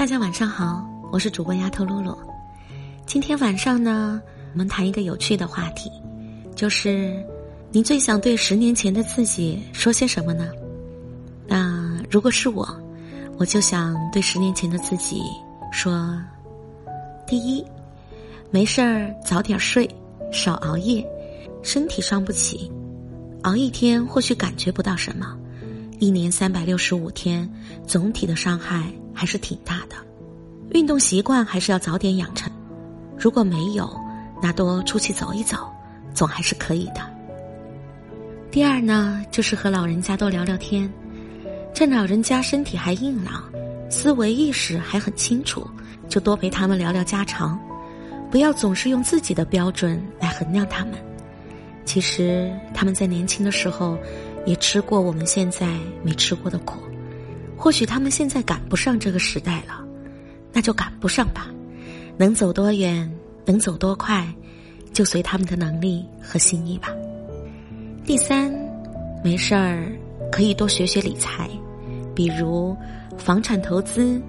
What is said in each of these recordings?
大家晚上好，我是主播丫头露露。今天晚上呢，我们谈一个有趣的话题，就是你最想对十年前的自己说些什么呢？那如果是我，我就想对十年前的自己说：第一，没事儿早点睡，少熬夜，身体伤不起，熬一天或许感觉不到什么。一年三百六十五天，总体的伤害还是挺大的。运动习惯还是要早点养成，如果没有，那多出去走一走，总还是可以的。第二呢，就是和老人家多聊聊天，趁老人家身体还硬朗，思维意识还很清楚，就多陪他们聊聊家常，不要总是用自己的标准来衡量他们。其实他们在年轻的时候。也吃过我们现在没吃过的苦，或许他们现在赶不上这个时代了，那就赶不上吧。能走多远，能走多快，就随他们的能力和心意吧。第三，没事儿可以多学学理财，比如房产投资、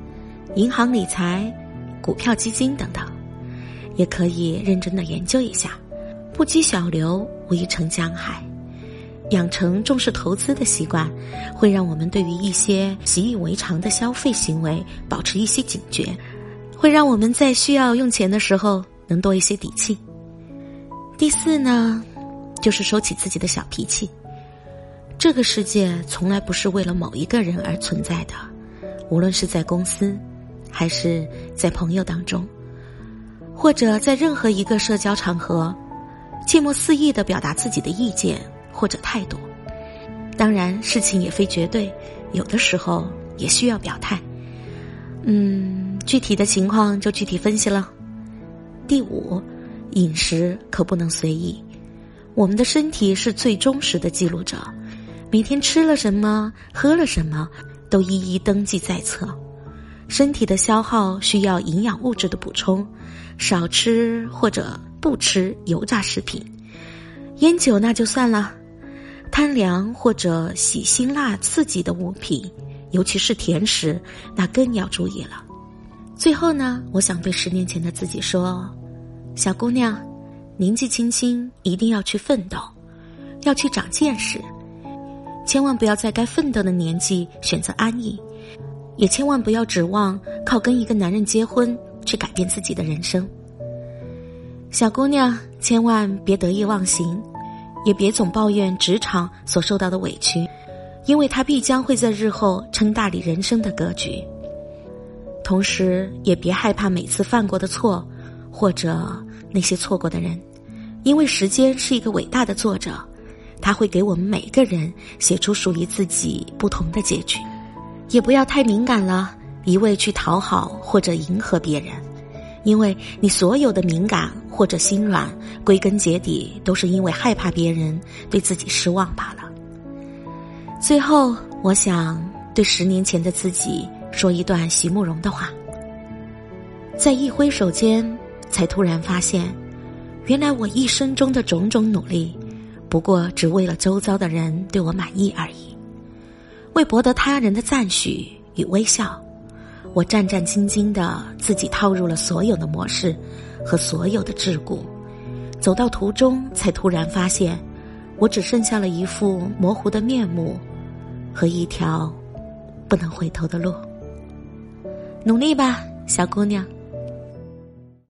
银行理财、股票基金等等，也可以认真的研究一下。不积小流，无以成江海。养成重视投资的习惯，会让我们对于一些习以为常的消费行为保持一些警觉，会让我们在需要用钱的时候能多一些底气。第四呢，就是收起自己的小脾气。这个世界从来不是为了某一个人而存在的，无论是在公司，还是在朋友当中，或者在任何一个社交场合，切莫肆意的表达自己的意见。或者态度，当然事情也非绝对，有的时候也需要表态。嗯，具体的情况就具体分析了。第五，饮食可不能随意，我们的身体是最忠实的记录者，每天吃了什么，喝了什么，都一一登记在册。身体的消耗需要营养物质的补充，少吃或者不吃油炸食品，烟酒那就算了。贪凉或者喜辛辣刺激的物品，尤其是甜食，那更要注意了。最后呢，我想对十年前的自己说：“小姑娘，年纪轻轻一定要去奋斗，要去长见识，千万不要在该奋斗的年纪选择安逸，也千万不要指望靠跟一个男人结婚去改变自己的人生。小姑娘，千万别得意忘形。”也别总抱怨职场所受到的委屈，因为他必将会在日后撑大你人生的格局。同时，也别害怕每次犯过的错，或者那些错过的人，因为时间是一个伟大的作者，他会给我们每个人写出属于自己不同的结局。也不要太敏感了，一味去讨好或者迎合别人。因为你所有的敏感或者心软，归根结底都是因为害怕别人对自己失望罢了。最后，我想对十年前的自己说一段席慕容的话：在一挥手间，才突然发现，原来我一生中的种种努力，不过只为了周遭的人对我满意而已，为博得他人的赞许与微笑。我战战兢兢的自己套入了所有的模式和所有的桎梏，走到途中才突然发现，我只剩下了一副模糊的面目和一条不能回头的路。努力吧，小姑娘。